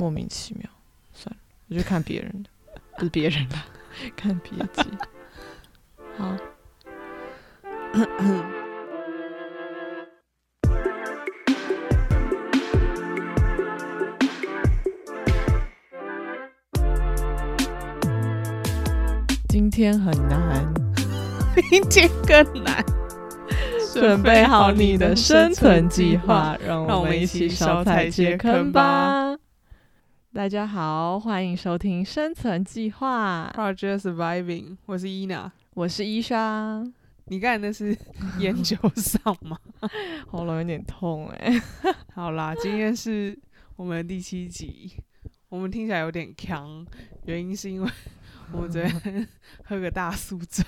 莫名其妙。算了，我就看别人的，不是别人的，看别集。好。今天很难，明天更难。准备好你的生存计划，让我们一起烧菜揭坑吧！大家好，欢迎收听《生存计划》Project Surviving，我是伊娜，我是伊莎。你刚才那是研究上吗？喉咙有点痛哎。好啦，今天是我们第七集，我们听起来有点强，原因是因为。我们昨天 喝个大宿醉，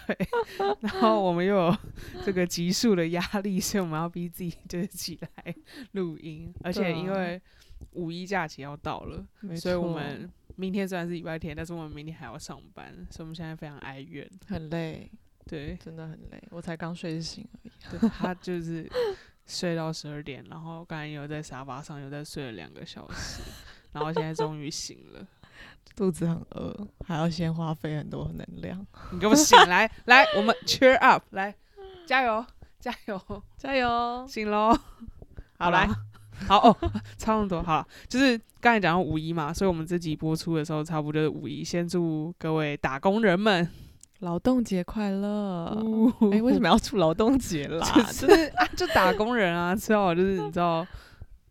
然后我们又有这个急速的压力，所以我们要逼自己就是起来录音。而且因为五一假期要到了，所以我们明天虽然是礼拜天，但是我们明天还要上班，所以我们现在非常哀怨，很累，对，真的很累。我才刚睡醒而已，对他就是睡到十二点，然后刚才又在沙发上又在睡了两个小时，然后现在终于醒了。肚子很饿，还要先花费很多能量。你给我醒来，来，我们 cheer up，来，加油，加油，加油，醒喽！好来，好哦，差不多好，就是刚才讲到五一嘛，所以我们这集播出的时候，差不多就是五一。先祝各位打工人们 劳动节快乐！哎，为什么要祝劳动节啦？就是啊，就打工人啊，吃好就是你知道，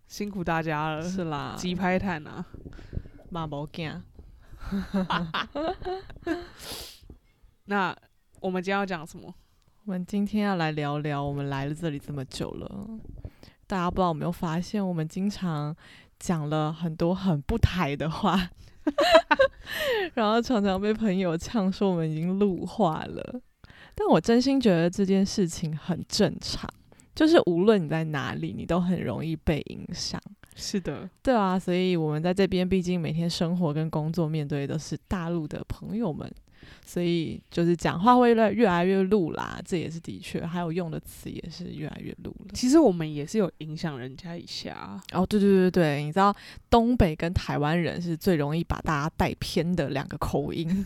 辛苦大家了，是啦，鸡拍炭啊，马毛惊。那我们今天要讲什么？我们今天要来聊聊，我们来了这里这么久了，大家不知道有没有发现，我们经常讲了很多很不台的话，然后常常被朋友呛说我们已经路化了。但我真心觉得这件事情很正常，就是无论你在哪里，你都很容易被影响。是的，对啊，所以我们在这边，毕竟每天生活跟工作面对的是大陆的朋友们，所以就是讲话会越越来越露啦，这也是的确，还有用的词也是越来越露了。其实我们也是有影响人家一下哦，对对对对，你知道东北跟台湾人是最容易把大家带偏的两个口音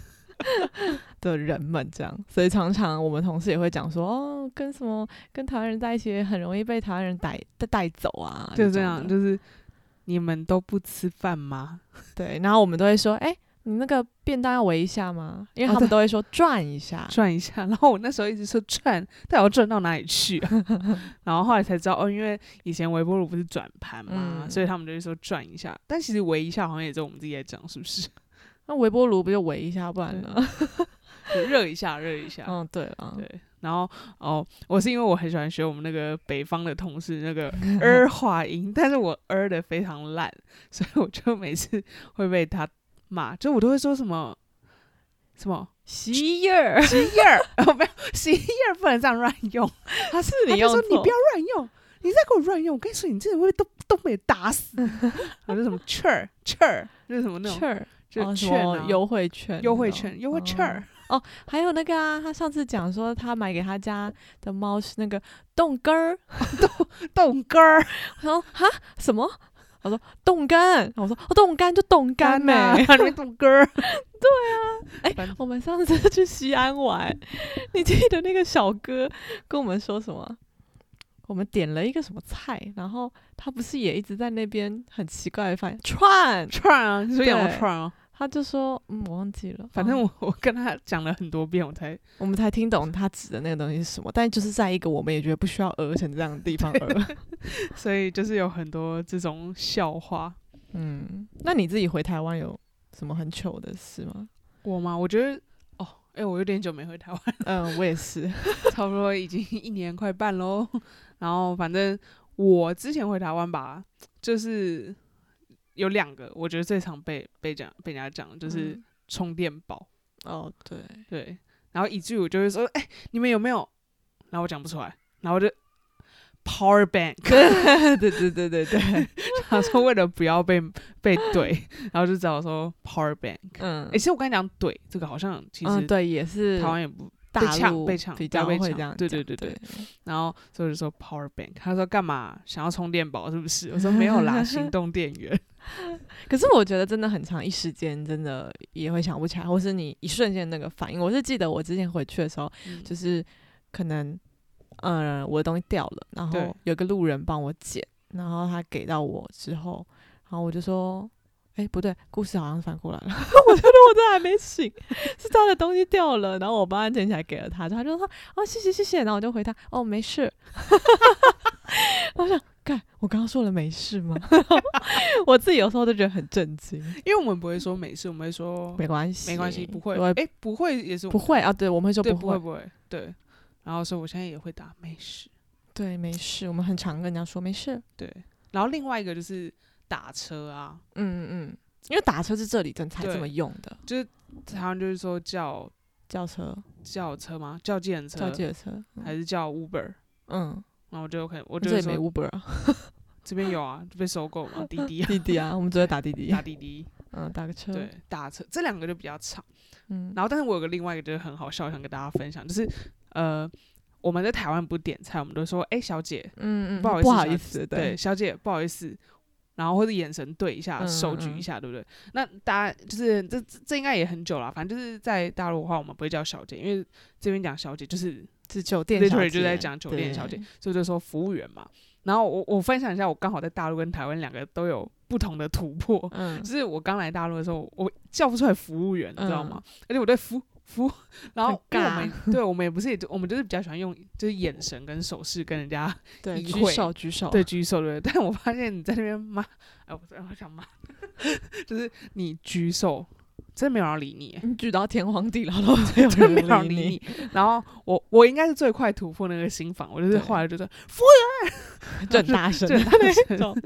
的人们，这样，所以常常我们同事也会讲说，哦，跟什么跟台湾人在一起，很容易被台湾人带带带走啊，就这样，就是。你们都不吃饭吗？对，然后我们都会说，哎，你那个便当要围一下吗？因为他们都会说转一下，转一下。然后我那时候一直说转，但我转到哪里去？然后后来才知道，哦，因为以前微波炉不是转盘嘛，所以他们就会说转一下。但其实围一下好像也是我们自己在讲，是不是？那微波炉不就围一下，不然呢？热一下，热一下。嗯，对啊，对。然后哦，我是因为我很喜欢学我们那个北方的同事那个 儿化音，但是我儿的非常烂，所以我就每次会被他骂，就我都会说什么什么洗衣儿洗衣儿，哦没有洗衣儿不能这样乱用，他是你说你不要乱用，你再给我乱用，我跟你说你这人会都都被打死，还是什么券儿券儿，就是什么那种券儿，就是券优惠券优惠券优惠券儿。哦，还有那个啊，他上次讲说他买给他家的猫是那个冻根儿，冻冻根儿。我说哈什么？我说冻干。我说冻干就冻干呗，冻根儿。对啊，哎，我们上次去西安玩，你记得那个小哥跟我们说什么？我们点了一个什么菜，然后他不是也一直在那边很奇怪的发现串串啊，你说羊肉串啊？他就说：“嗯，我忘记了。反正我我跟他讲了很多遍，我才我们才听懂他指的那个东西是什么。但就是在一个我们也觉得不需要讹成这样的地方讹，所以就是有很多这种笑话。嗯，那你自己回台湾有什么很糗的事吗？我吗？我觉得哦，哎，我有点久没回台湾。嗯，我也是，差不多已经一年快半喽。然后反正我之前回台湾吧，就是。有两个，我觉得最常被被讲被人家讲就是充电宝。哦，对对，然后以至于我就会说，哎，你们有没有？然后我讲不出来，然后我就 power bank。对对对对对，他说为了不要被被怼，然后就只好说 power bank。嗯，哎，其实我跟你讲，怼这个好像其实对也是台湾也不大陆被抢被抢较会这样讲对对对对对，然后所以就说 power bank，他说干嘛想要充电宝是不是？我说没有啦，行动电源。可是我觉得真的很长，一时间真的也会想不起来，或是你一瞬间那个反应。我是记得我之前回去的时候，嗯就是可能，呃，我的东西掉了，然后有个路人帮我捡，然后他给到我之后，然后我就说，哎、不对，故事好像反过来了，我觉得我这还没醒，是他的东西掉了，然后我帮他捡起来给了他，他就说，哦，谢谢谢谢，然后我就回他，哦，没事。我想，看我刚刚说了没事吗？我自己有时候都觉得很震惊。因为我们不会说没事，我们会说没关系，没关系，不会。我哎、不会也是不会啊，对，我们会说，不会，不会对。然后所以我现在也会打没事，对，没事，我们很常跟人家说没事，对。然后另外一个就是打车啊，嗯嗯嗯，因为打车是这里真才这么用的，就是台湾就是说叫叫车、叫车吗？叫计程车？叫计程车，嗯。还是叫 Uber？嗯，然后我就可能我这里没 Uber 啊，这边有啊，就被收购嘛，滴滴啊，滴滴啊，我们只会打滴滴。打，滴滴，嗯，打个车，对，打车这两个就比较长。嗯，然后，但是我有个另外一个就是很好笑，想跟大家分享，就是呃，我们在台湾不点菜，我们都说，哎、小姐，嗯嗯，不好意思，不好意思，对，，小姐，不好意思，然后或者眼神对一下，嗯手举一下，对不对？那大家就是这这这应该也很久了，反正就是在大陆的话，我们不会叫小姐，因为这边讲小姐就是是酒店小 literally 就在讲酒店小姐，所以就说服务员嘛。然后我我分享一下，我刚好在大陆跟台湾两个都有不同的突破。嗯就，是我刚来大陆的时候，我叫不出来服务员，你知道吗？而且我对服服，然后我们对我们也不是也就，我们就是比较喜欢用就是眼神跟手势跟人家 对，举手举手，对，举手对？但我发现你在那边骂，哎，我我想骂，就是你举手，真的没有人理你，你举到天荒地老都没有真没人有人理理你。然后我我应该是最快突破那个心房，我就是对后来就说，你，就很大声的就很大那种，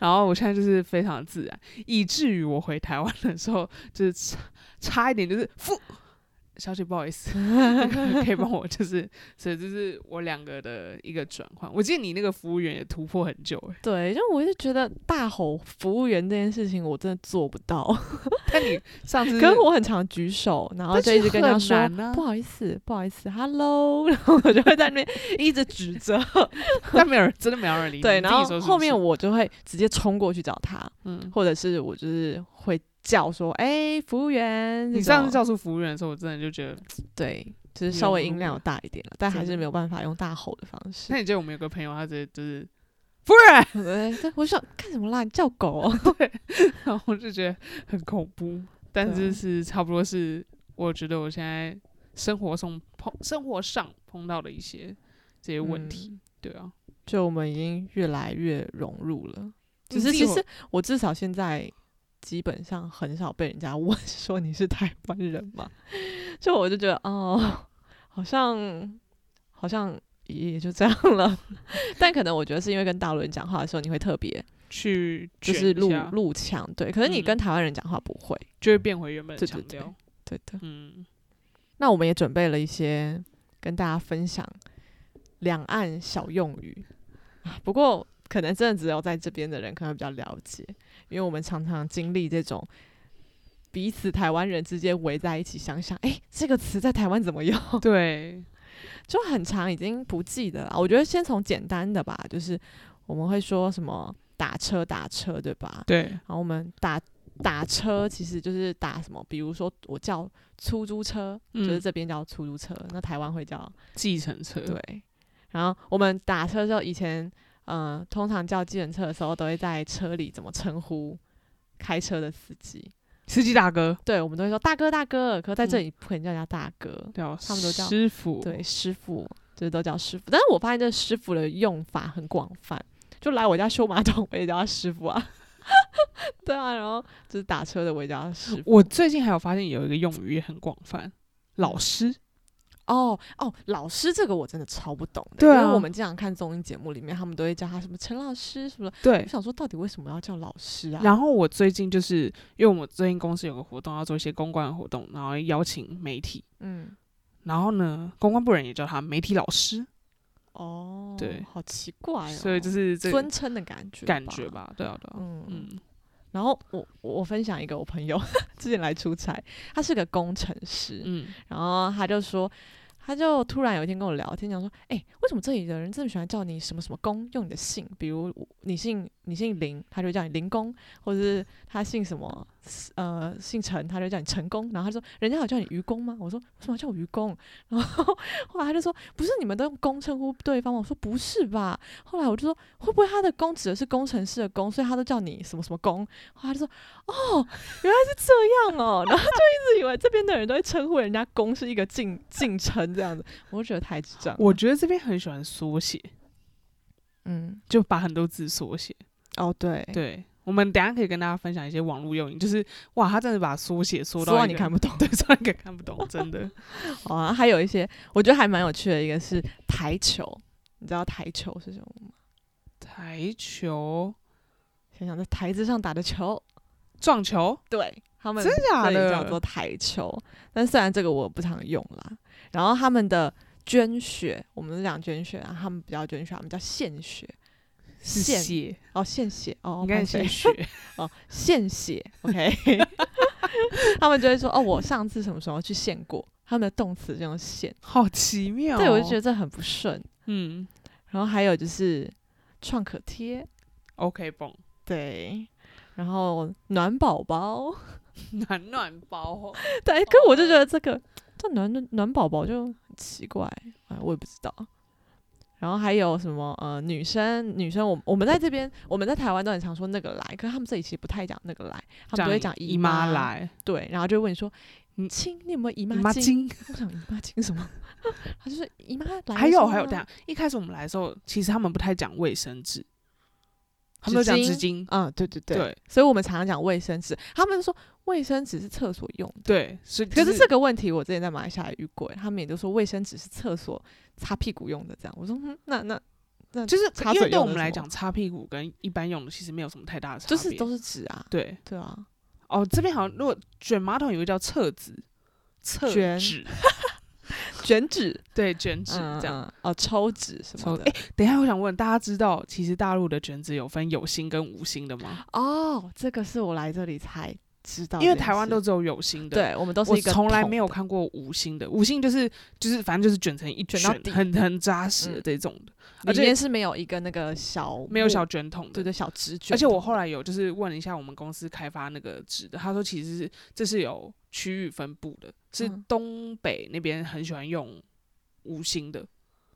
然后我现在就是非常自然，以至于我回台湾的时候，就是差差一点就是负。小姐，不好意思，可以帮我，就是，所以这是我两个的一个转换。我记得你那个服务员也突破很久，哎，对，就我就觉得大吼服务员这件事情我真的做不到，但你上次可是我很常举手，然后就一直跟他说、啊不好意思，不好意思，hello，然后我就会在那边 一直指责，但没有人，真的没有人理你。对，然后后面我就会直接冲过去找他，嗯，或者是我就是会叫说，哎、服务员，你上次叫出服务员的时候，我真的就觉得，对，就是稍微音量有大一点了，但还是没有办法用大吼的方式那。你记得我们有个朋友，他直接就是服务员，对，对我就想干什么啦？你叫狗 对、然后我就觉得很恐怖。但对是是差不多是，我觉得我现在生活中碰生活上碰到的一些这些问题，嗯对啊，就我们已经越来越融入了。只你自己会是其实我至少现在基本上很少被人家问 说你是台湾人嘛，就我就觉得哦，好像好像也就这样了。但可能我觉得是因为跟大陆人讲话的时候，你会特别去就是录卷一下录腔，对。可是你嗯跟台湾人讲话不会，就会变回原本的对对对腔调。对的。嗯，那我们也准备了一些跟大家分享两岸小用语啊，不过可能真的只有在这边的人可能比较了解，因为我们常常经历这种彼此台湾人之间围在一起，想想，诶，这个词在台湾怎么用，对，就很长，已经不记得了。我觉得先从简单的吧，就是我们会说什么打车打车，对吧？对，然后我们打打车其实就是打什么，比如说我叫出租车，就是嗯这边叫出租车，那台湾会叫计程车，对。然后我们打车的时候，以前嗯、呃通常叫计程车的时候，都会在车里怎么称呼开车的司机？司机大哥，对，我们都会说大哥大哥，可是在这嗯里不可能叫人家大哥，对啊，他们都叫师傅，对，师傅就是都叫师傅。但是我发现这师傅的用法很广泛，就来我家修马桶，我也叫他师傅啊。对啊，然后就是打车的我也叫他师傅。我最近还有发现有一个用语也很广泛，老师，哦哦，老师这个我真的超不懂的，对啊因为我们经常看综艺节目里面，他们都会叫他什么陈老师什么的。对我，想说，到底为什么要叫老师啊？然后我最近就是因为我们最近公司有个活动要做一些公关活动，然后邀请媒体，嗯，然后呢，公关部人也叫他媒体老师，哦，对好奇怪哦，所以就是这个尊称的感觉，感觉。吧，对啊，对啊，嗯嗯。嗯，然后我我分享一个我朋友 之前来出差，他是个工程师，嗯然后他就说，他就突然有一天跟我聊天，讲说：“哎、为什么这里的人这么喜欢叫你什么什么公，用你的姓？比如你姓你姓林，他就叫你林公，或者是他姓什么呃姓陈，他就叫你陈工。然后他说：人家有叫你愚公吗？我说：为什么叫我愚公？然后后来他就说：不是你们都用公称呼对方吗？我说：不是吧？后来我就说：会不会他的公指的是工程师的工，所以他都叫你什么什么工？后来他就说：哦，原来是这样哦。然后就一直以为这边的人都会称呼人家公是一个敬敬称这样子，我就觉得太智障了。我觉得这边很喜欢缩写，嗯，就把很多字缩写。哦对，对，我们等下可以跟大家分享一些网络用语，就是哇，他真的把缩写缩说到你看不懂。对，缩到看不懂，真的。好啊，还有一些我觉得还蛮有趣的，一个是台球，你知道台球是什么吗？台球、想想在台子上打的球，撞球，对他们真假的叫做台球，但虽然这个我不常用啦。然后他们的捐血，我们是讲捐血啊，他们不叫捐血，他们叫献血。是献血，哦，献血哦，应该抱歉是血。哦，献血，OK，他们就会说哦，我上次什么时候去献过，他们的动词就用献，好奇妙、哦。对我就觉得这很不顺。嗯然后还有就是创可贴，，OK，绷，对，然后暖宝宝，暖暖包，对，可我就觉得这个这暖暖暖宝宝就很奇怪，哎，我也不知道。然后还有什么呃，女生女生，我我们在这边，我们在台湾都很常说那个来，可是他们这里其实不太讲那个来，他们都会讲姨妈妈，来，对，然后就会问你说，你亲，你有没有姨姨妈巾？我想姨妈巾是什么？他就是姨妈来还有还有，时候啊等一下一开始我们来的时候，其实他们不太讲卫生纸，他们都讲纸纸巾。嗯，对对对，对所以我们常常讲卫生纸，他们说卫生纸是厕所用的。对，是。可就是这个问题，我之前在马来西亚遇过，他们也都说卫生纸是厕所擦屁股用的，这样。我说，嗯，那那那就是擦因为对我们来讲，擦屁股跟一般用的其实没有什么太大的差别。就是都是纸啊，对对啊，哦，这边好像如果卷马桶有个叫厕纸，厕卷纸，卷纸，对，卷纸嗯这样。嗯哦，抽纸什么的。抽哎、等一下，我想问大家，知道其实大陆的卷纸有分有芯跟无芯的吗？哦，这个是我来这里才知道因为台湾都只有有芯的，，对我们都是我一个从来没有看过无芯的。无芯就是就是反正就是卷成一卷，卷到底很很扎实这种的，而且是没有一个那个小没有小卷筒的。对对小纸卷，而且我后来有就是问了一下我们公司开发那个纸的，他说其实是这是有区域分布的，是嗯。东北那边很喜欢用无芯的，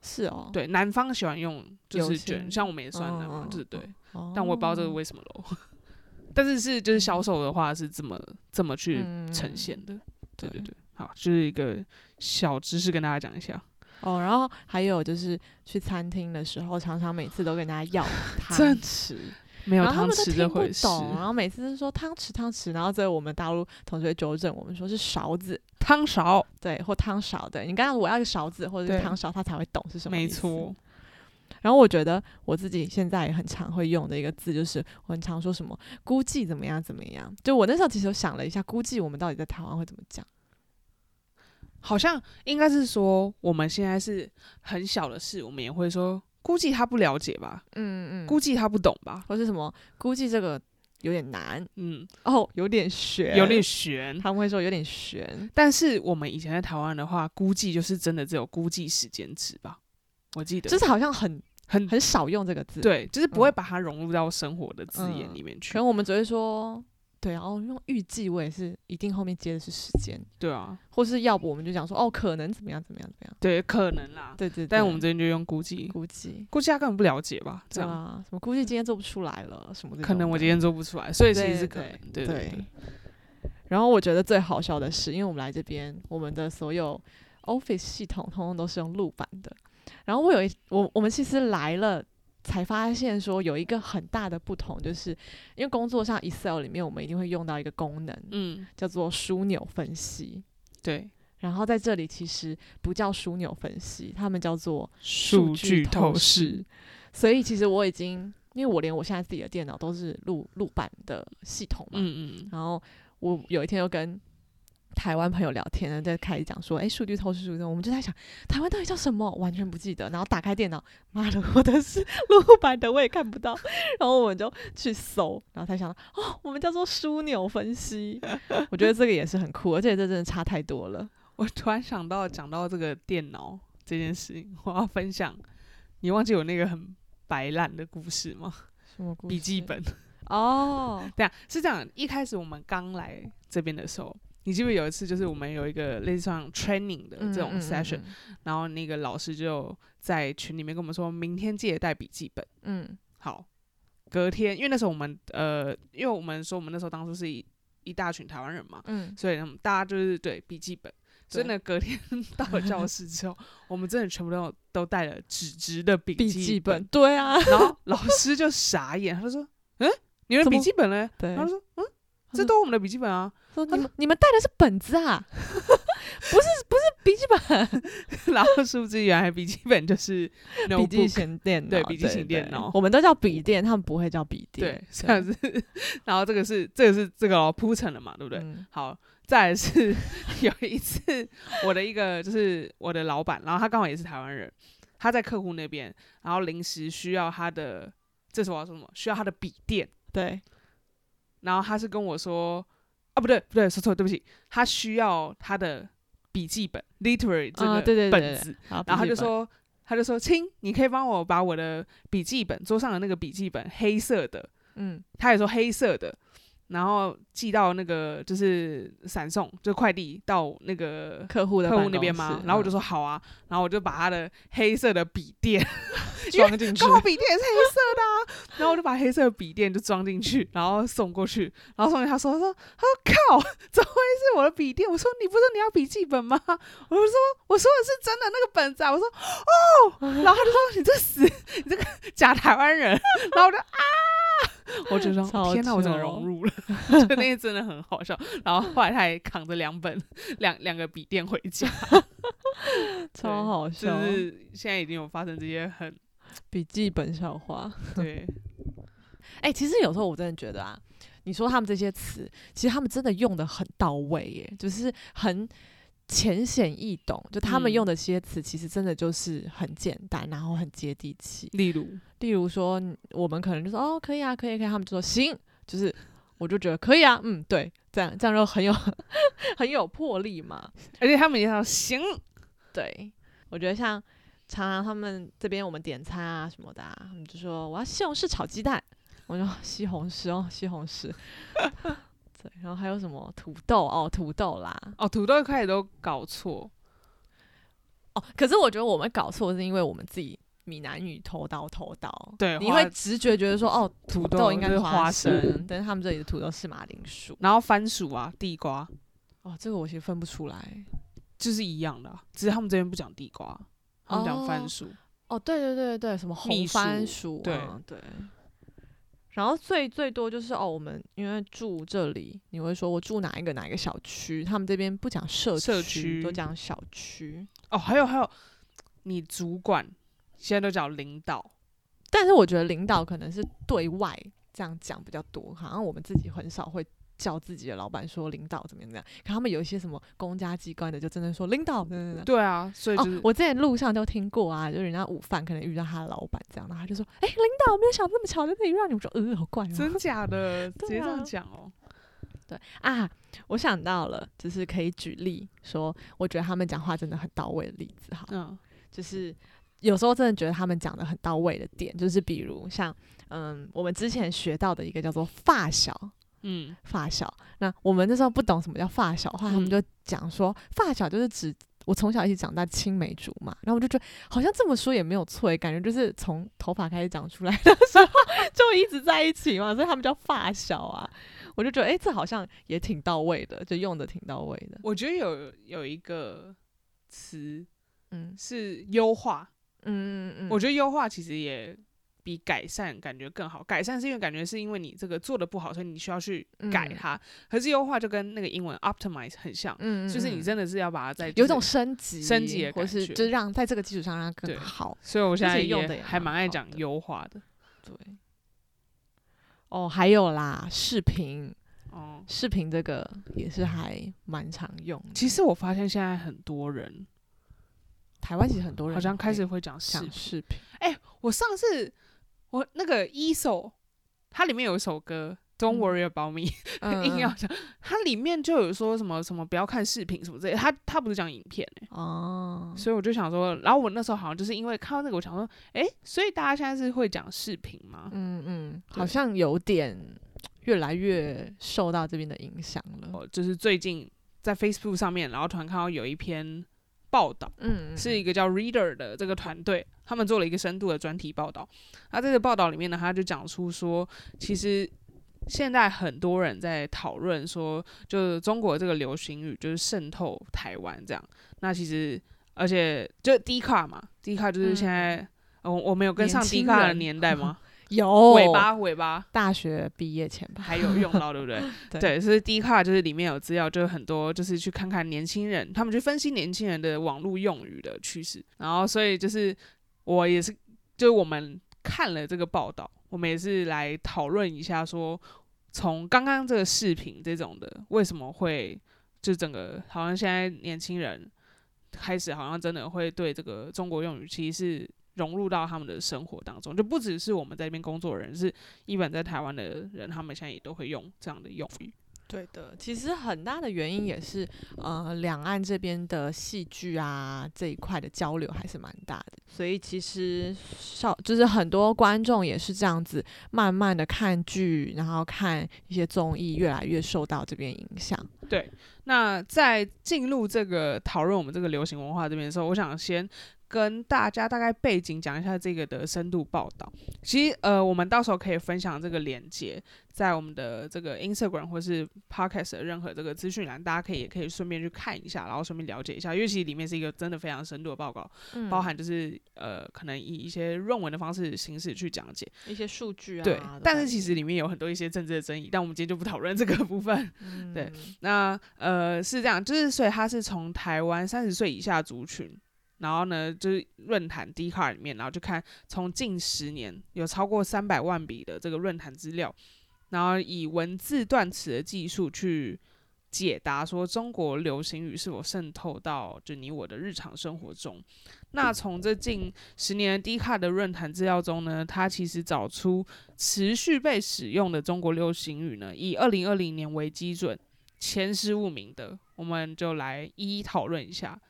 是哦，对，南方喜欢用就是卷，像我们也算南方，对，哦，但我也不知道这是为什么喽。但是是就是销售的话是这么这么去呈现的，对对对。对，好，就是一个小知识跟大家讲一下。哦，然后还有就是去餐厅的时候，常常每次都跟大家要汤。匙，没有汤匙这回事，懂，然后每次都说汤匙汤匙，然后最后我们大陆同学纠正我们说是勺子，汤勺，对，或汤勺，对你刚刚我要一个勺子或者是汤勺，他才会懂是什么没意思错。然后我觉得我自己现在也很常会用的一个字，就是我很常说什么估计怎么样怎么样。就我那时候其实有想了一下，估计我们到底在台湾会怎么讲？好像应该是说我们现在是很小的事，我们也会说估计他不了解吧，嗯嗯，估计他不懂吧，或是什么估计这个有点难嗯，哦，有点悬，有点悬。他们会说有点悬。但是我们以前在台湾的话，估计就是真的只有估计时间值吧，我记得就是好像很很很少用这个字，，对，就是不会嗯把它融入到生活的字眼嗯里面去可。能我们只会说，对，然后用预计，我也是一定后面接的是时间，对啊，或是要不我们就讲说，哦，可能怎么样怎么样怎么样，对，可能啦。对对对，但我们这边就用估计，估计，估计他根本不了解吧？这样，对啊，什么估计今天做不出来了，什么的可能我今天做不出来，所以其实是可能对。然后我觉得最好笑的是，因为我们来这边，我们的所有 Office 系统通通都是用录版的。然后我有一我我们其实来了才发现说有一个很大的不同，就是因为工作上 Excel 里面我们一定会用到一个功能，嗯，叫做枢纽分析。对，然后在这里其实不叫枢纽分析，他们叫做数据透视视。。所以其实我已经，因为我连我现在自己的电脑都是录录版的系统嘛，嗯嗯，然后我有一天又跟台湾朋友聊天呢，在开始讲说，哎，数据透视数据，我们就在想台湾到底叫什么，完全不记得。然后打开电脑，妈的，我的是录版的，我也看不到。然后我们就去搜，然后才想到，哦，我们叫做枢纽分析。我觉得这个也是很酷，而且这真的差太多了。我突然想到，讲到这个电脑这件事情，我要分享。你忘记有那个很白烂的故事吗？什么故笔记本。哦，对啊，是这样。一开始我们刚来这边的时候，你记不记得有一次，就是我们有一个类似像 training 的这种 session，、然后那个老师就在群里面跟我们说，明天记得带笔记本。嗯好，隔天，因为那时候我们呃，因为我们说我们那时候当初是一一大群台湾人嘛，嗯所以他们大家就是对笔记本。所以呢，隔天到了教室之后，我们真的全部都都带了纸质的笔笔记记本，对啊，然后老师就傻眼，他就说：“嗯，你们笔记本嘞？”对他说：“嗯，这都是我们的笔记本啊。说你们你们带的是本子啊，不是不是笔记本，” 然后殊不知原来笔记本就是笔记型电脑，对笔记型电脑我们都叫笔电，他们不会叫笔电，对，这样子。然后这个是这个是这个哦铺陈了嘛，对不对？嗯好，再来是有一次我的一个就是我的老板，然后他刚好也是台湾人，他在客户那边，然后临时需要他的，这时候我要说什么？需要他的笔电。对，然后他是跟我说，啊，不对不对，说错，对不起，他需要他的笔记本，literary 这个啊对对对对本子，然然后他就，说，他就说，亲，你可以帮我把我的笔记本桌上的那个笔记本黑色的，嗯。他也说黑色的，然后寄到那个就是闪送，就快递到那个客户的客户那边吗？然后我就嗯说好啊，然后我就把他的黑色的笔电装进去刚，好笔电也是黑色的、啊，然后我就把黑色的笔电就装进去，然后送过去，然后送给他说，他说，他说靠，怎么会是我的笔电？我说你不是说你要笔记本吗？我就说我说的是真的那个本子啊，我说哦，然后他就说你这死，你这个假台湾人，然后我就啊。我就说天哪，我整个融入了，就那天真的很好笑。然后后来他还扛着两本两两个笔电回家，超好笑就，是现在已经有发生这些很笔记本笑话。对哎、其实有时候我真的觉得啊，你说他们这些词，其实他们真的用的很到位耶，就是很浅显易懂。就他们嗯用的这些词，其实真的就是很简单，然后很接地气。例如例如说，我们可能就说哦，可以啊，可以，可以，他们就说行，就是我就觉得可以啊，嗯，对，这样这样就很有 很有魄力嘛。而且他们也要行，对，我觉得像常常他们这边我们点餐啊什么的、啊，他们就说我要西红柿炒鸡蛋，我说西红柿哦，西红柿。对，然后还有什么土豆哦，土豆啦，哦，土豆一开始都搞错，哦，可是我觉得我们搞错是因为我们自己闽南语偷刀偷刀，对你会直觉觉得说哦，土土豆豆应该是花花生生，但是他们这里的土豆是马铃薯。然后番薯啊、地瓜哦，这个我其实分不出来。就是一样的啊、只是他们这边不讲地瓜，他们讲番哦薯。哦，对对对对对，什么蜜红番薯啊对。然后最最多就是哦，我们因为住这里，你会说我住哪一个哪一个小区，他们这边不讲社社区，都讲小区。哦，还有还有，你主管现在都叫领导，但是我觉得领导可能是对外这样讲比较多，好像我们自己很少会叫自己的老板说领导怎么样怎么样。可他们有一些什么公家机关的，就真的说领导，对对对。对啊，所以就是、哦，我之前路上都听过啊，就是人家午饭可能遇到他的老板这样，然后他就说：“哎、领导，没有想到这么巧在这里遇到你。”我说：“呃，好怪哦。”真假的，直接这样讲哦。对啊，我想到了，就是可以举例说，我觉得他们讲话真的很到位的例子哈，嗯就是有时候真的觉得他们讲的很到位的点，就是比如像嗯，我们之前学到的一个叫做发小。嗯，发小，那我们那时候不懂什么叫发小的话，他们嗯。就讲说发小就是指我从小一起长大青梅竹马，然后我就觉得好像这么说也没有错，感觉就是从头发开始长出来的时候就一直在一起嘛，所以他们叫发小啊。我就觉得诶，这好像也挺到位的，就用的挺到位的。我觉得有有一个词嗯。是优化，嗯嗯嗯，我觉得优化其实也比改善感觉更好。改善是因为感觉是因为你这个做的不好，所以你需要去改嗯它。可是优化就跟那个英文 optimize 很像，嗯就是你真的是要把它再有一种升级，升级的或是就是让在这个基础上让它更好。所以我现在用得也还蛮爱讲优化的。对。哦，还有啦，视频，哦，视频这个也是还蛮常用的。其实我发现现在很多人台湾其实很多人好像开始会会讲视。视频，我上次我那个一首，它里面有一首歌 Don't 嗯 worry about me，、嗯 硬要讲，它里面就有说什么什么不要看视频什么之类的，它它不是讲影片哎、哦，所以我就想说，然后我那时候好像就是因为看到那个，我想说，诶，所以大家现在是会讲视频吗？嗯嗯，好像有点越来越受到这边的影响了。哦，就是最近在 Facebook 上面，然后突然看到有一篇报道，嗯，是一个叫 Reader 的这个团队，他们做了一个深度的专题报道。那这个报道里面呢，他就讲出说，其实现在很多人在讨论说，就是中国这个流行语就是渗透台湾这样。那其实而且就 D 卡嘛，D 卡就是现在。嗯我我们有跟上 D 轻卡的年代吗？有尾巴尾巴大学毕业前吧，还有用到，对不对？对 对，所以第一卡就是里面有资料，就是很多就是去看看年轻人，他们去分析年轻人的网络用语的趋势，然后所以就是我也是，就是我们看了这个报道，我们也是来讨论一下说，从刚刚这个视频这种的，为什么会就整个好像现在年轻人开始好像真的会对这个中国用语其实是。融入到他们的生活当中，就不只是我们在这边工作的人，是一本在台湾的人，他们现在也都会用这样的用语。对的，其实很大的原因也是，呃，两岸这边的戏剧啊这一块的交流还是蛮大的，所以其实少就是很多观众也是这样子，慢慢的看剧，然后看一些综艺，越来越受到这边影响。对那在进入这个讨论我们这个流行文化这边的时候，我想先跟大家大概背景讲一下这个的深度报道。其实呃，我们到时候可以分享这个链接在我们的这个 Instagram 或是 Podcast 的任何这个资讯栏，大家可以也可以顺便去看一下，然后顺便了解一下，因为其实里面是一个真的非常深度的报告，嗯包含就是呃可能以一些论文的方式形式去讲解。一些数据啊，对，但是其实里面有很多一些政治的争议，但我们今天就不讨论这个部分。嗯对那呃是这样，就是所以他是从台湾三十岁以下族群，然后呢就是论坛 d 卡里面，然后就看从近十年有超过三百万笔的这个论坛资料，然后以文字断词的技术去解答说中国流行语是否渗透到就你我的日常生活中。那从这近十年的 D 卡的论坛资料中呢，它其实找出持续被使用的中国流行语呢，以二零二零年为基准，前十五名的，我们就来一一讨论一下。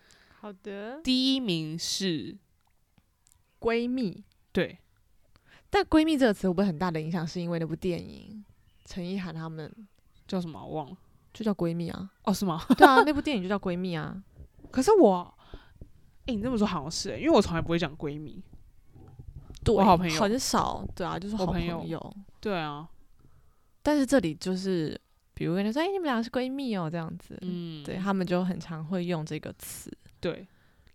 好的，第一名是闺蜜，对但闺蜜这个词会不会很大的影响，是因为那部电影陈意涵他们叫什么我忘了就叫闺蜜啊？哦，是吗？对啊，那部电影就叫闺蜜啊。可是我，诶，你这么说好像是、欸，因为我从来不会讲闺蜜。对，我好朋友很少，对啊，就是好朋友友。对啊，但是这里就是，比如跟你说，哎、你们俩是闺蜜哦，这样子，嗯，对他们就很常会用这个词。对。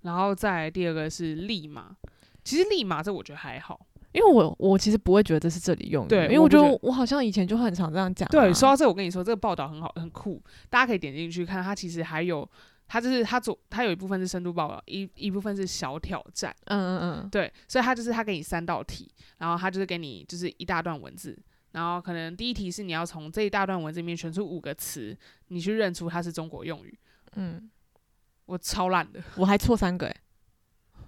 然后再来第二个是立马，其实立马这我觉得还好。因为我我其实不会觉得这是这里用语，对因为我觉得我好像以前就很常这样讲、啊。对，说到这，我跟你说，这个报道很好，很酷，大家可以点进去看。它其实还有，它就是它左，它有一部分是深度报道，一一部分是小挑战。嗯嗯嗯，对，所以它就是它给你三道题，然后它就是给你就是一大段文字，然后可能第一题是你要从这一大段文字里面选出五个词，你去认出它是中国用语。嗯，我超烂的，我还错三个哎，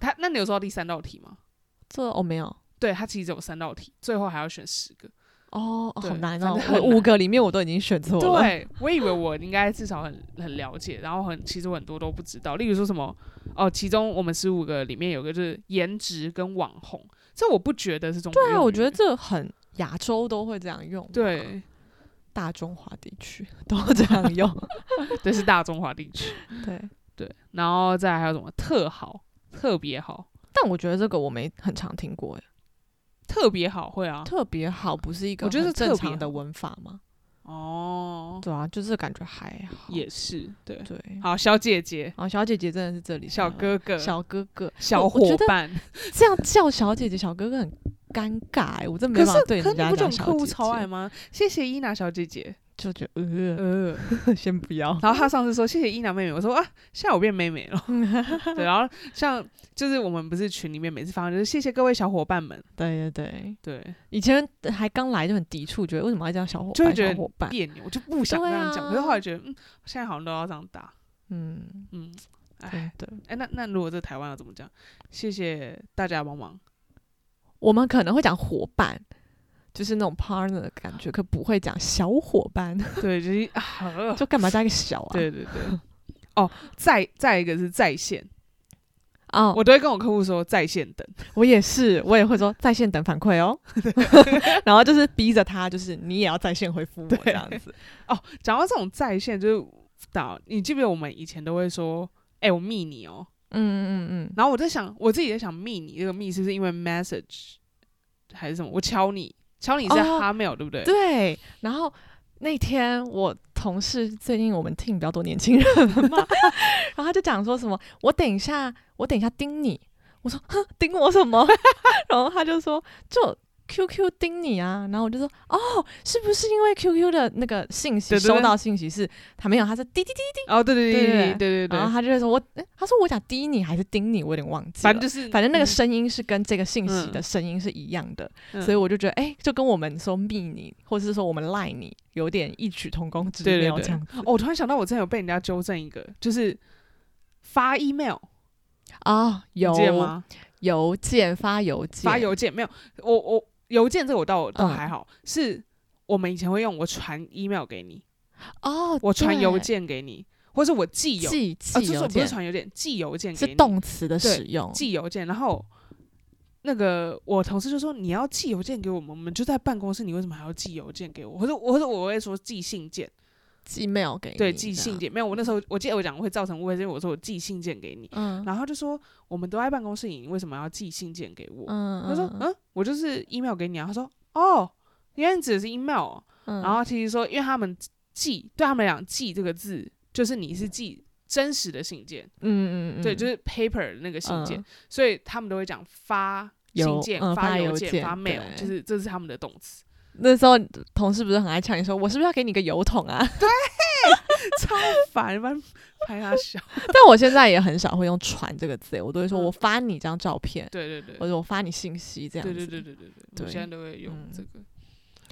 他那你有做到第三道题吗？这哦没有。对，他其实只有三道题，最后还要选十个。哦，好难哦！反正很我五个里面我都已经选错了。，对，我以为我应该至少很很了解，然后很其实我很多都不知道。例如说什么哦，其中我们十五个里面有个就是颜值跟网红，这我不觉得是中国对啊，用语我觉得这很亚洲都会这样用。，对，大中华地区 都这样用。这是大中华地区。对，对，然后再还有什么特好、特别好、但我觉得这个我没很常听过哎。特别好会啊。特别好不是一个我觉得是正常的文法吗？哦，对啊，就是感觉还好。也是对。对。好，小姐姐、啊，小姐姐真的是这里小哥哥、小哥哥，小伙伴，这样叫小姐姐、小哥哥很尴尬哎，我真没办法对可是你不觉人家讲小得客户超爱吗？谢谢伊娜小姐姐。就觉得呃，呃，先不要。然后他上次说谢谢伊娜妹妹，我说啊，现在我变妹妹了。对，然后像就是我们不是群里面每次发就是谢谢各位小伙伴们，对对对，对，以前还刚来就很抵触，觉得为什么要叫小伙伴？就会觉得小伙伴，别扭，我就不想这对样讲。啊可是后来觉得，嗯，现在好像都要这样打，嗯，嗯，哎真的。哎，那那如果在台湾要怎么讲？谢谢大家帮忙。我们可能会讲伙伴，就是那种 partner 的感觉，可不会讲小伙伴，对，就是啊，就干嘛加一个小啊？对对对。哦，再再一个是在线，哦，我都会跟我客户说在线等。我也是，我也会说在线等反馈哦，然后就是逼着他，就是你也要在线回复我这样子。哦，讲到这种在线，就是导，你记不记得我们以前都会说，哎、我密你哦，嗯嗯嗯嗯，然后我在想，我自己在想密你这个密是不是因为 message 还是什么？我敲你，敲你是在哦 Hotmail、对不对？对。然后那天我同事最近我们 team 比较多年轻人嘛，然后他就讲说什么，我等一下，我等一下盯你。我说，哼，盯我什么？然后他就说，就 QQ 盯你啊。然后我就说，哦，是不是因为 QQ 的那个信息收到信息是他没有，他是滴滴滴滴。哦，对对对对对对对然后，他就会说我，他说我想滴你还是盯你，我有点忘记了。反正就是反正那个嗯声音是跟这个信息嗯的声音是一样的，嗯所以我就觉得，哎、就跟我们说密你，或者是说我们赖你，有点异曲同工之妙这样我突然想到，我之前有被人家纠正一个，就是发 email，啊，你邮记得吗？邮件发邮件发邮件没有，我我邮件这个我倒倒嗯还好，是我们以前会用我传 email 给你，哦，我传邮件给你，或者我寄邮，寄啊，就是不是传邮件，寄邮件给是你，动词的对使用，寄邮件，然后。那个我同事就说你要寄邮件给我们，我们就在办公室，你为什么还要寄邮件给我？或者或者我会说寄信件，寄 mail 给你，对，寄，信件。没有，我那时候我记得我讲会造成误会，是因为我说我寄信件给你，嗯。然后他就说我们都在办公室里，你为什么要寄信件给我？嗯，他说嗯，我就是 email 给你啊。他说哦，原来你指的是 email 哦、嗯，然后其实说，因为他们寄对他们来讲，寄这个字就是你是寄真实的信件，嗯嗯嗯，对，就是 paper 的那个信件，嗯。所以他们都会讲发信邮件、嗯发邮件、发 mail，就是这是他们的动词，那时候同事不是很爱呛你说，我是不是要给你个油桶啊？对超烦，反正拍他笑。但我现在也很少会用传这个字，我都会说嗯我发你一张照片，对对对，或者我发你信息这样子。对对对对对对，我对。现在都会用嗯。这个，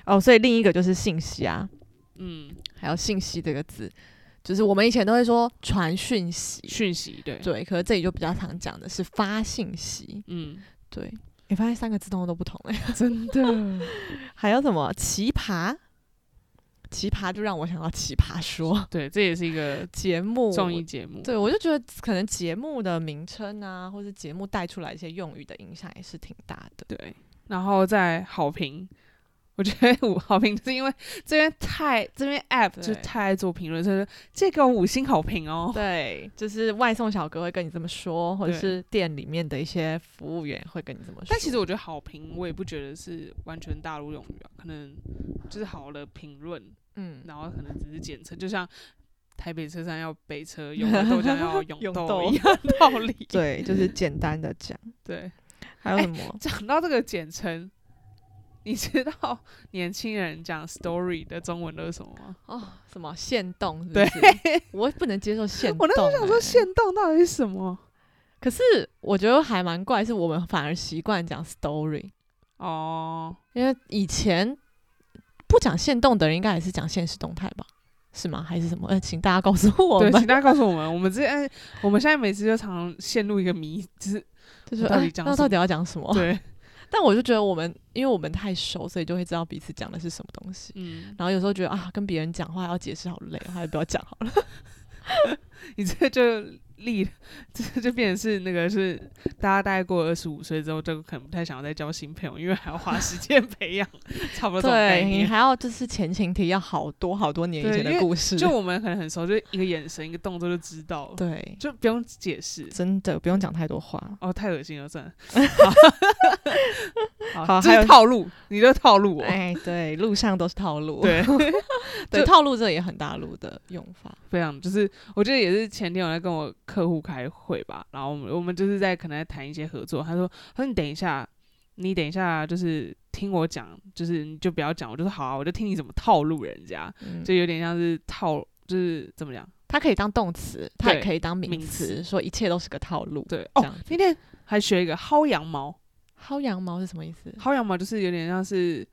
哦，所以另一个就是信息啊，嗯，还有信息这个字，就是我们以前都会说传讯息，讯息，对，对，可是这里就比较常讲的是发信息，嗯，对。你发现三个字都不同哎、真的，还有什么奇葩？奇葩就让我想到奇葩说 对，这也是一个 节目综艺节目，对，我就觉得可能节目的名称啊，或是节目带出来一些用语的影响也是挺大的。对，然后再好评，我觉得五好评是因为这边太这边 app 就太爱做评论，所以说这个五星好评哦。对，就是外送小哥会跟你这么说，或者是店里面的一些服务员会跟你这么说。但其实我觉得好评，我也不觉得是完全大陆用语啊，可能就是好的评论，嗯，然后可能只是简称，就像台北车站要北车，永和豆浆 要永豆永豆一样道理。对，就是简单的讲。对，还有什么？讲到这个简称，你知道 年轻人讲 story 的中文都是什么吗？哦，什么限动是不对是？我不能接受限动、我那时候想说欸限动到底是什么？可是我觉得还蛮怪，是我们反而习惯讲 story，哦，因为以前不讲限动的人，应该也是讲现实动态吧？是吗？还是什么？呃，请大家告诉我对，们请。大家告诉我们，我们之前我们现在每次就常常陷入一个迷，就是就是到底哎讲那到底要讲什么？对，但我就觉得我们，因为我们太熟，所以就会知道彼此讲的是什么东西。嗯，然后有时候觉得啊，跟别人讲话要解释好累，还是不要讲好了。你这就立，这就变成是那个是大家大概过二十五岁之后，就可能不太想要再交新朋友，因为还要花时间 培养，差不多对你。还要就是前情提要好多好多年以前的故事。就我们可能很熟，就一个眼神、一个动作就知道了，对，就不用解释。真的不用讲太多话。哦，太恶心了，算了。好，还有是套路，你这套路我。哎，对，路上都是套路。对，对，就套路这也很大陆的用法。非常就是，我觉得也是前天我在跟我客户开会吧，然后我们我们就是在可能在谈一些合作，他说他说你等一下，你等一下就是听我讲，就是你就不要讲，我就说好啊，我就听你怎么套路人家，嗯，就有点像是套，就是怎么讲？它可以当动词，它也可以当名名词，说一切都是个套路。对哦这样，那天还学一个薅羊毛，薅羊毛是什么意思？薅羊毛就是有点像是，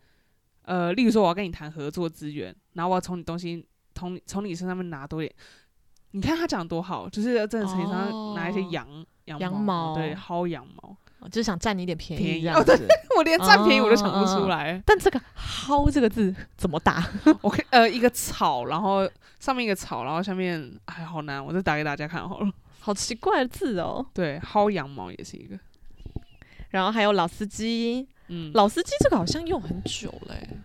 呃，例如说我要跟你谈合作资源，然后我要从你东西从从你身上面拿多点。你看他讲得多好，就是真的从你身上拿一些哦羊、羊羊毛，对，薅羊毛。哦就是想占你一点便宜。我连占便宜我都想不出来。但这个“薅”这个字怎么打？我呃一个草，然后上面一个草，然后下面哎好难，我再打给大家看好了。好奇怪的字哦。对，薅羊毛也是一个，然后还有老司机，嗯，老司机这个好像用很久嘞欸，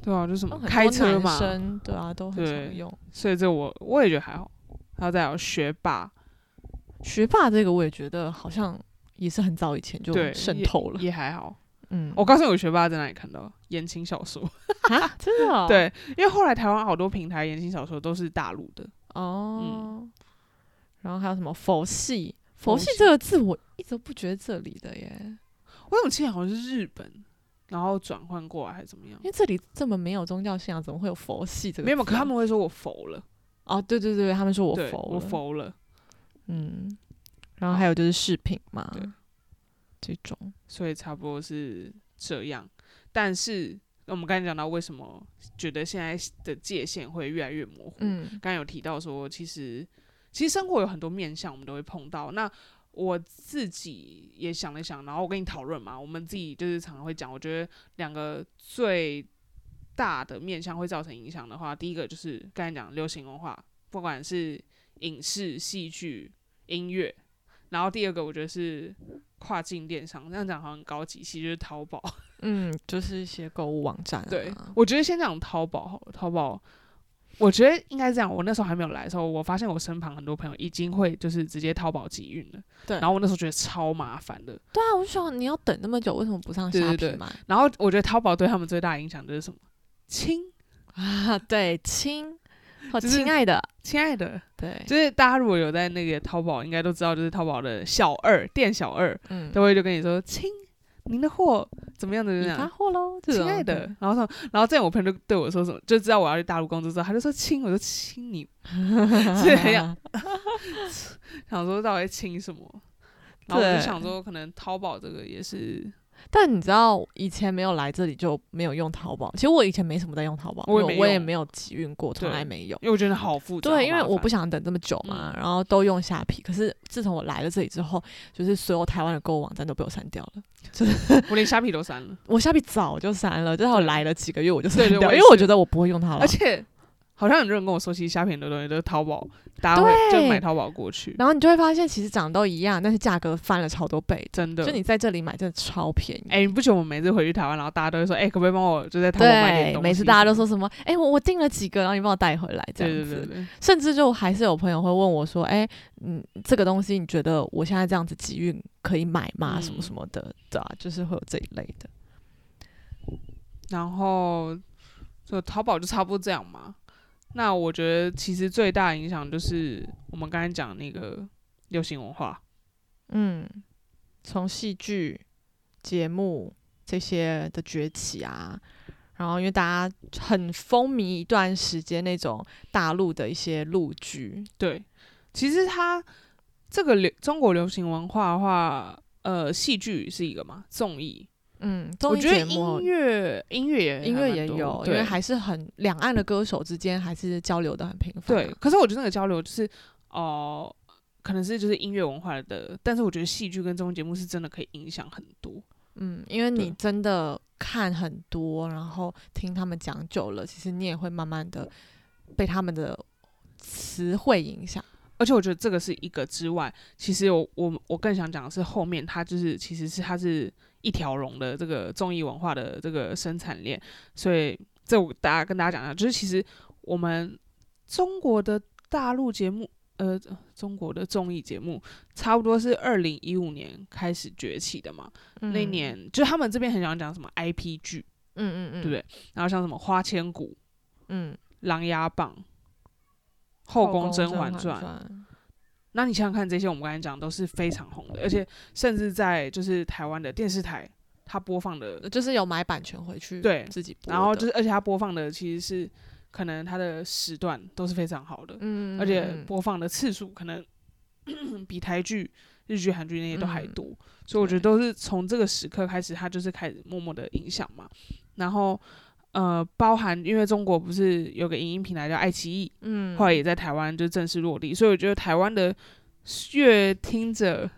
对啊，就是什么开车嘛，对啊，都很对常用。所以这我我也觉得还好。然后再有学霸，学霸这个我也觉得好像也是很早以前就渗透了。也还好。嗯，我告诉你，我学霸在哪里看到言情小说？啊，真的、哦？，对，因为后来台湾好多平台言情小说都是大陆的，哦。嗯然后还有什么佛系？佛佛系系这个字我一直都不觉得这里的耶，我怎么记得好像是日本，然后转换过来还是怎么样因？为这里这么没有宗教信仰，怎么会有佛系这个啊？没有，可他们会说我佛了，哦，对对对，他们说我对佛了，我佛了，嗯。然后还有就是饰品嘛对，这种所以差不多是这样。但是我们刚才讲到为什么觉得现在的界限会越来越模糊，嗯刚刚有提到说，其实其实生活有很多面向，我们都会碰到。那我自己也想了想，然后我跟你讨论嘛，我们自己就是常常会讲，我觉得两个最大的面向会造成影响的话，第一个就是刚才讲流行文化，不管是影视、戏剧、音乐，然后第二个我觉得是跨境电商，这样讲好像很高级，其实就是淘宝。嗯，就是一些购物网站、啊。对，我觉得先讲淘宝好了。淘宝，我觉得应该这样。我那时候还没有来的时候，我发现我身旁很多朋友已经会就是直接淘宝集运了。对然后我那时候觉得超麻烦的。对啊，我就想你要等那么久，为什么不上对对对虾皮买然后我觉得淘宝对他们最大的影响就是什么？亲，啊？对，亲，好就是亲爱的，亲爱的，对，就是大家如果有在那个淘宝，应该都知道，就是淘宝的小二店小二嗯，都会就跟你说，亲，您的货怎么样怎么样。发货喽，亲爱的，，然后说，然后这样我朋友就对我说什么，就知道我要去大陆工作之后，他就说亲，我就亲你，是这样。想说到底亲什么，然后我就想说，可能淘宝这个也是，但你知道，以前没有来这里就没有用淘宝。其实我以前没什么在用淘宝，我我也没有集运过，从来没有。因为我觉得好复杂，对，因为我不想，等这么久嘛，嗯然后都用虾皮。可是自从我来了这里之后，就是所有台湾的购物网站都被我删掉了。我连虾皮都删了，我虾皮早就删了，就是我来了几个月我就删掉，因为我觉得我不会用它了而。且好像很多人跟我说，其实虾皮很多东西都是淘宝，大家会就买淘宝过去，然后你就会发现，其实长得都一样，但是价格翻了超多倍。真的就。你在这里买真的超便宜。哎、你不觉得我们每次回去台湾，然后大家都会说，哎、可不可以帮我就在淘宝买点，东西？每次大家都说，什么，哎、我我订了几个，然后你帮我带回来这样子。对对对，甚至就还是有朋友会问我说，哎、嗯，这个东西你觉得我现在这样子集运可以买吗？嗯什么什么的，对啊，就是会有这一类的。然后就淘宝就差不多这样嘛。那我觉得其实最大影响就是我们刚才讲那个流行文化，嗯，从戏剧、节目这些的崛起啊，然后因为大家很风靡一段时间那种大陆的一些陆剧，对，其实它这个流中国流行文化的话，呃，戏剧是一个嘛，综艺，嗯，我觉得节目音。乐音乐也音乐也有，因为还是很两岸的歌手之间还是交流的很频繁啊、对，可是我觉得那个交流就是哦、可能是就是音乐文化的，但是我觉得戏剧跟综艺节目是真的可以影响很多。嗯，因为你真的看很多，然后听他们讲久了，其实你也会慢慢的被他们的词汇影响。而且我觉得这个是一个之外，其实我我我更想讲的是后面他就是其实是他是一条龙的这个综艺文化的这个生产链，所以这我大家跟大家讲一下，就是其实我们中国的大陆节目，呃，中国的综艺节目差不多是二零一五年开始崛起的嘛，那年。就是他们这边很想讲什么 IP 剧，嗯嗯嗯，对不对？然后像什么花千骨、嗯，琅琊榜、《后宫甄甄嬛，传》那你想想看，这些我们刚才讲都是非常红的，而且甚至在就是台湾的电视台，它播放的，就是有买版权回去对自己播，然后就是而且它播放的其实是可能它的时段都是非常好的，嗯，嗯，而且嗯播放的次数可能 比台剧、日剧、韩剧那些都还嗯。多，所以我觉得都是从这个时刻开始，它就是开始默默的影响嘛。然后呃，包含因为中国不是有个影音平台叫爱奇艺，嗯，后来也在台湾就正式落地，所以我觉得台湾的乐听者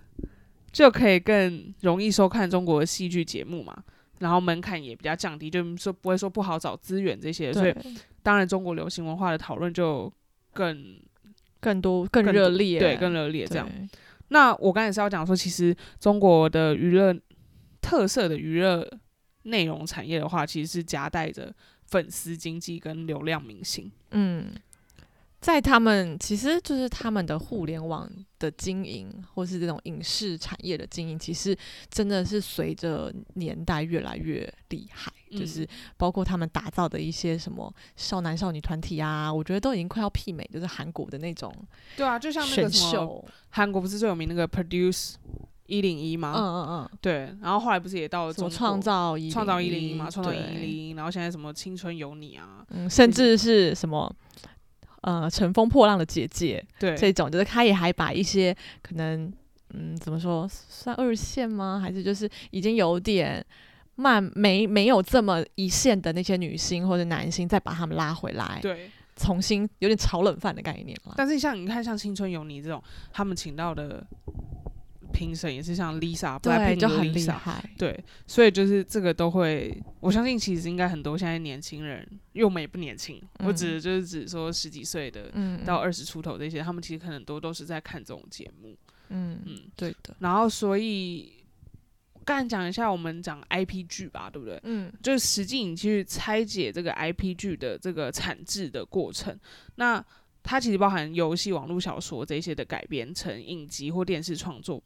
就可以更容易收看中国的戏剧节目嘛，然后门槛也比较降低，就说不会说不好找资源这些，所以，当然中国流行文化的讨论就更更多更更热烈，对更热烈这样。那我刚才是要讲说，其实中国的娱乐特色的娱乐内容产业的话，其实是夹带着粉丝经济跟流量明星。嗯，在他们其实就是他们的互联网的经营，或是这种影视产业的经营，其实真的是随着年代越来越厉害。嗯就是包括他们打造的一些什么少男少女团体啊，我觉得都已经快要媲美，就是韩国的那种对啊，就像那选个什么秀。韩国不是最有名那个 Produce 一零一嗯吗？嗯嗯，对，然后后来不是也到了什么创造一创造一零一嘛，创造一对零一，然后现在什么青春有你啊，嗯，甚至是什么呃乘风破浪的姐姐对，这种，就是他也还把一些可能嗯怎么说算二线吗？还是就是已经有点慢没没有这么一线的那些女星或者男星，再把他们拉回来，对。重新有点炒冷饭的概念了。但是像你看，像青春有你这种，他们请到的评审也是像 Lisa，对就很厉害。对，所以就是这个都会，我相信其实应该很多现在年轻人，因为我们也不年轻，我嗯。指的就是指说十几岁的嗯，到二十出头这些，他们其实可能很多都是在看这种节目，嗯嗯，对的，然后所以刚才讲一下我们讲 IP 剧吧，对不对？嗯。就是实际你去拆解这个 IP 剧的这个产制的过程，那它其实包含游戏、网络小说这些的改编成影集或电视创作。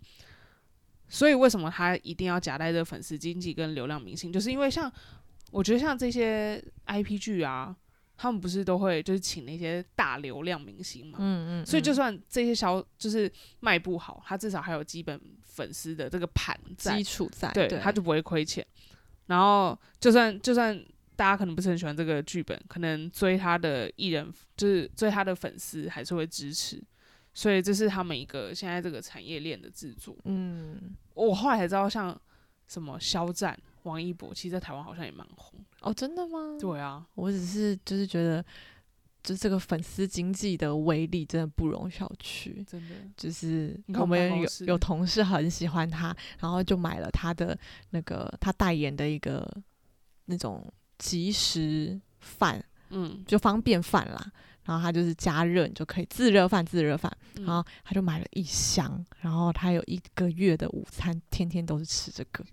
所以为什么它一定要夹带着粉丝经济跟流量明星？就是因为像我觉得像这些 IP 剧啊，他们不是都会就是请那些大流量明星嘛，嗯嗯，所以就嗯算这些销就是卖不好，他至少还有基本粉丝的这个盘在基，础在，对，他就不会亏钱。然后就算就算大家可能不是很喜欢这个剧本，可能追他的艺人就是追他的粉丝还是会支持。所以这是他们一个现在这个产业链的制作。嗯我后来才知道，像什么肖战、王一博，其实在台湾好像也蛮红的。哦，真的吗？对啊，我只是就是觉得，就这个粉丝经济的威力真的不容小觑。真的。就是我们有有同事很喜欢他，然后就买了他的那个他代言的一个那种即食饭，嗯，就方便饭啦。然后它就是加热，你就可以自热饭自热饭。嗯然后他就买了一箱，然后他有一个月的午餐，天天都是吃这个，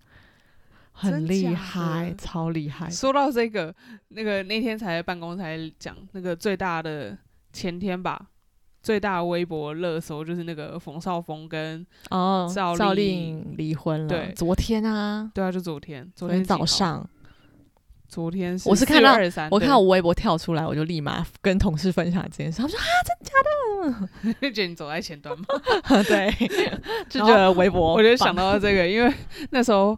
很厉害，超厉害。说到这个，那个那天才在办公才讲那个最大的前天吧，最大微博热搜就是那个冯绍峰跟哦，赵赵丽丽颖离婚了，对昨天啊，对啊，就昨天，昨昨天早，上，昨天是我是看到我看到我微博跳出来，我就立马跟同事分享这件事，他说啊，真的假的？就 觉得你走在前端嘛，啊，对，就觉得微博，我就想，到这个，因为那时候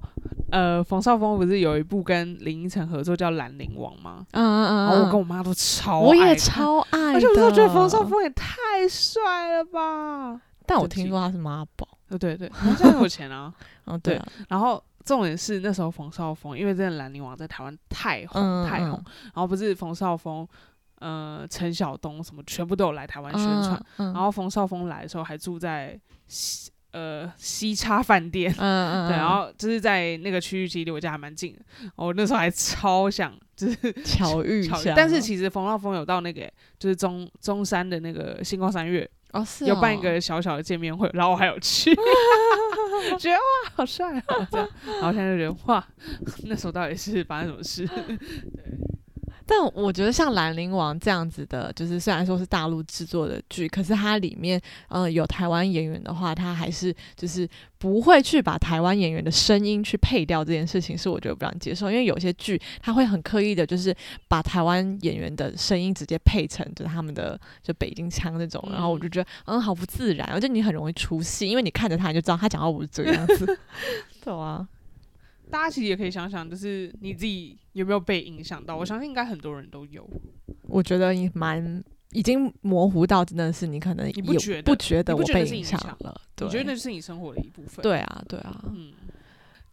呃，冯绍峰不是有一部跟林依晨合作叫《兰陵王》吗？嗯嗯嗯，然后我跟我我妈都超我也爱，超爱，而且我都觉得冯绍，峰也太帅了吧！但我听说他是妈宝，呃，对对，他很有钱啊。哦，对啊，然后重点是那时候冯绍峰，因为真的《兰陵王》在台湾太红、嗯太红，嗯然后不是冯绍峰、呃陈晓东什么全部都有来台湾宣传，嗯，嗯然后冯绍峰来的时候还住在西呃西叉饭店。对，嗯然后就是在那个区域，其实离我家还蛮近的。我那时候还超想，就是巧遇一巧遇下，但是其实冯绍峰有到那个就是中中山的那个星光三月，哦是有办一哦个小小的见面会，然后我还有去 觉得哇好帅啊这样，然后现在就觉得哇，那时候到底是发生什么事？但我觉得像《兰陵王》这样子的，就是虽然说是大陆制作的剧，可是它里面呃有台湾演员的话，它还是就是不会去把台湾演员的声音去配掉这件事情，是我觉得不让接受。因为有些剧它会很刻意的，就是把台湾演员的声音直接配成就是他们的就北京腔那种，然后我就觉得嗯好不自然，而且你很容易出戏，因为你看着他你就知道他讲话不是这个样子。对啊，大家其实也可以想想，就是你自己有没有被影响到？我相信应该很多人都有。我觉得你蛮已经模糊到真的是你可能你不觉得不觉得我被影响响了？对，你觉得那是你生活的一部分？，对啊，对啊，嗯。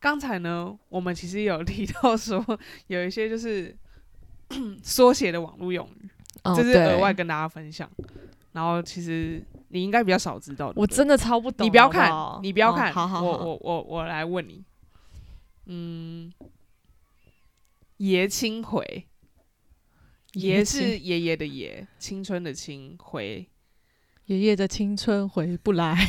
刚才呢，我们其实有提到说，有一些就是 缩写的网络用语，哦这是额外跟大家分享。然后其实你应该比较少知道的。我真的超不懂。你不要看你不要看，好好好，我我我我来问你，嗯，爷青回，爷是爷爷的爷，青春的青，回爷爷的青春回不来。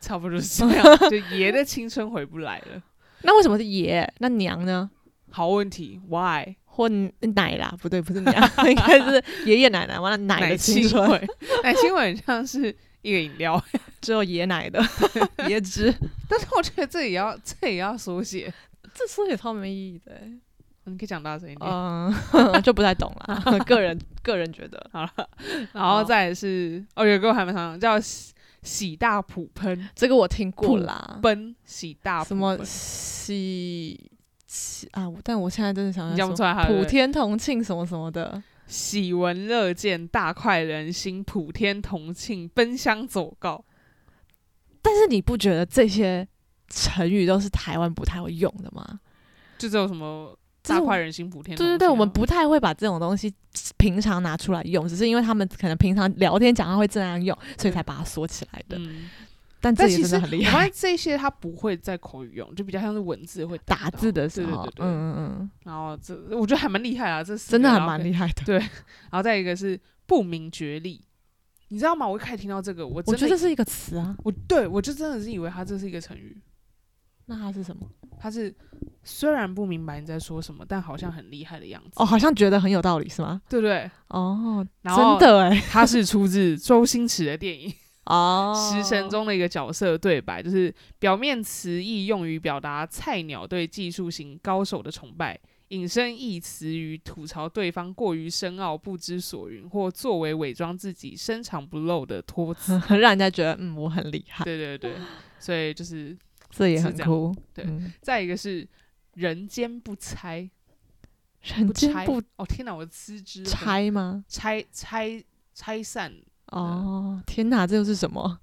差不多是这样，就爷的青春回不来了。那为什么是爷？那娘呢？好问题，Why？或奶啦？不对，不是娘，应该是爷爷奶奶。完了，奶的青春回，奶青回很像是一个饮料，只有椰奶的 椰汁，但是我觉得这也要这也要缩写，这说也超没意义的欸。你可以讲大声一点。嗯，就不太懂了。个人个人觉得，好了，然后再是哦，有个还蛮常叫喜喜大普喷，这个我听过啦。奔喜大什么喜喜啊？但我现在真的想你讲不出来普天同庆什么什么的。喜闻乐见，大快人心，普天同庆，奔相走告。但是你不觉得这些成语都是台湾不太会用的吗？就这种什么大快人心，普天同庆啊。对对对，我们不太会把这种东西平常拿出来用，只是因为他们可能平常聊天讲话会这样用，所以才把它缩起来的。嗯，但这也真的很厉害我发现。这些它不会在口语用，就比较像是文字会打到字的时候，对对对对。嗯嗯嗯，然后这我觉得还蛮厉害啊，这四真的还蛮厉害的。对然后再一个是不明觉厉，你知道吗？我一开始听到这个，我我真的觉得是一个词啊，我对我就真的是以为它这是一个成语，那它是什么？它是虽然不明白你在说什么，但好像很厉害的样子，哦，好像觉得很有道理，是吗？对不对？哦，然后真的哎，它是出自周星驰的电影《哦，食神》中的一个角色对白，就是表面词义用于表达菜鸟对技术型高手的崇拜。引申义词于吐槽对方过于深奥、不知所云，或作为伪装自己深藏不露的托词。让人家觉得嗯我很厉害，对对对，所以就是这也很酷。对嗯再一个是人间不拆，人间不哦天哪，我的辞职拆吗？拆拆拆散，哦，天哪，这又是什么？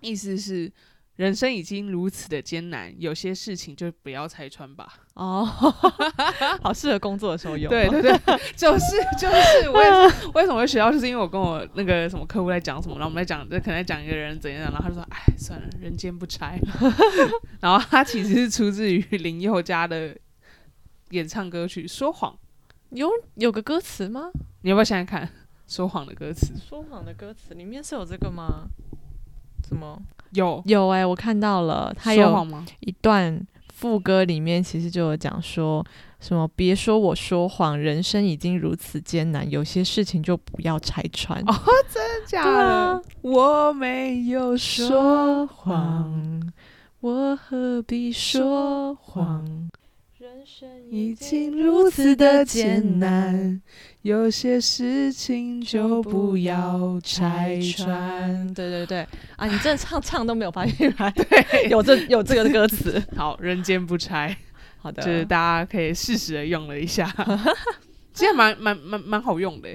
意思是人生已经如此的艰难，有些事情就不要拆穿吧。哦，好适合工作的时候用。对对对，就是就是我也是为什么会学到，就是因为我跟我那个什么客户在讲什么，然后我们在讲，就可能在讲一个人怎样，然后他就说，哎，算了，人间不拆。然后他其实是出自于林宥嘉的演唱歌曲《说谎》，有有个歌词吗？你要不要现在看《说谎》的歌词？说谎的歌词里面是有这个吗？什么？有有哎、我看到了，他有吗？一段副歌里面其实就有讲说什么，别说我说谎，人生已经如此艰难，有些事情就不要拆穿。哦真的假的？我没有说。谎，我何必说谎？已经如此的艰难，有些事情就不要拆穿。对对对，啊，你这唱唱都没有发现来，对。有这有这个歌词。好，人间不拆，好的，就是大家可以适时的用了一下，其实蛮蛮蛮蛮好用的。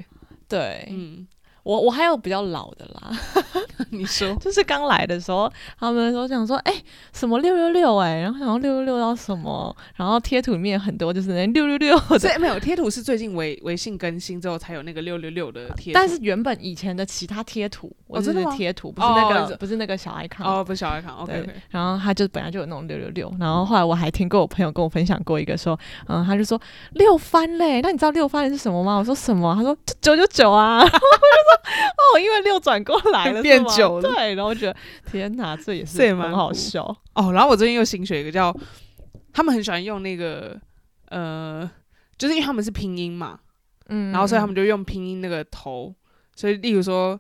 对，嗯，我我还有比较老的啦，你说 就是刚来的时候，他们说想说，哎、什么六六六，哎，然后想要六六六到什么，然后贴图里面很多就是那六六六的，这没有贴图是最近微微信更新之后才有那个六六六的贴，但是原本以前的其他贴图，我真的贴图，不是那个、哦不是那个小 icon。哦，不是小爱看，OK 对然后他就本来就有那种六六六，然后后来我还听过我朋友跟我分享过一个说，嗯，他就说六番嘞，那你知道六番是什么吗？我说什么？他说九九九啊，然后我就说 哦，因为六转过来了，变九了。对，然后我觉得天哪，这也是这也蛮好笑，哦，然后我最近又新学一个叫，他们很喜欢用那个呃，就是因为他们是拼音嘛，嗯，然后所以他嗯。们就用拼音那个头，所以例如说，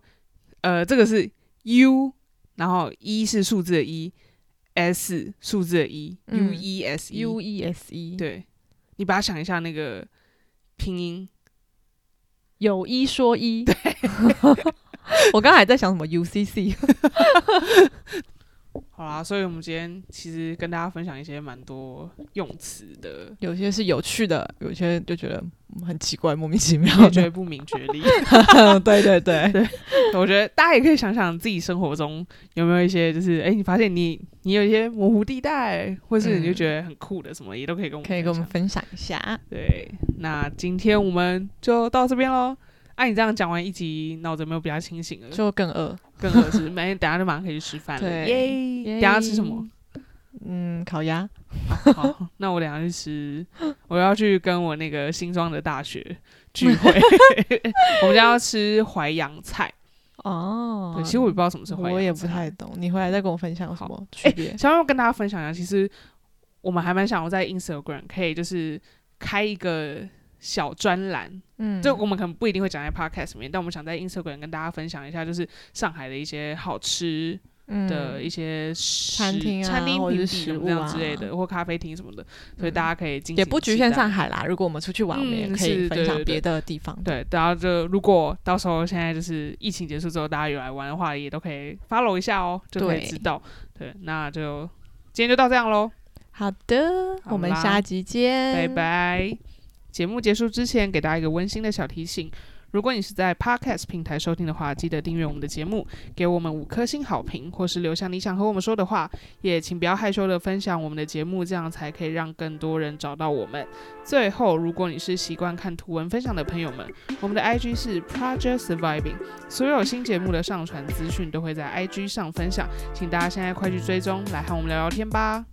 呃，这个是 U，然后一是数字的一，S 数字的一、嗯 u E S E，U E S E，，对，你把它想一下那个拼音，有一说一，我刚才还在想什么 U C C，好啦，所以我们今天其实跟大家分享一些蛮多用词的，有些是有趣的，有些就觉得嗯很奇怪，莫名其妙我觉，得不明觉厉。对对对 对，我觉得大家也可以想想自己生活中有没有一些，就是哎、你发现你你有一些模糊地带，或是你就嗯觉得很酷的什么，也都可以跟我们可以跟我们分享一下。对，那今天我们就到这边喽。啊，你这样讲完一集，脑子有没有比较清醒了？就更饿。更合适，没，等下就马上可以去吃饭了。对耶！耶等下吃什么？嗯，烤鸭。好，那我等下去吃，我要去跟我那个新庄的大学聚会，我们家要吃淮扬菜。哦对，其实我也不知道什么是淮扬菜，我也不太懂，你回来再跟我分享有什好么区别？想要跟大家分享一下，其实我们还蛮想要在 Instagram 可以就是开一个小专栏，嗯，就我们可能不一定会讲在 Podcast 里面，但我们想在 Instagram 跟大家分享一下，就是上海的一些好吃的一些食餐厅啊餐厅或者食物啊这样之类啊的，或咖啡厅什么的，所以大家可以进行也不局限上海啦。如果我们出去玩，我们也嗯可以分享别的地方。对，然后就如果到时候现在就是疫情结束之后，大家有来玩的话，也都可以 follow 一下哦，就可以知道。对，那就今天就到这样喽，好的，好我们下集见，拜。拜。节目结束之前，给大家一个温馨的小提醒：如果你是在 Podcast 平台收听的话，记得订阅我们的节目，给我们五颗星好评，或是留下你想和我们说的话。也请不要害羞的分享我们的节目，这样才可以让更多人找到我们。最后，如果你是习惯看图文分享的朋友们，我们的 IG 是 Project Surviving，所有新节目的上传资讯都会在 IG 上分享，请大家现在快去追踪，来和我们聊聊天吧。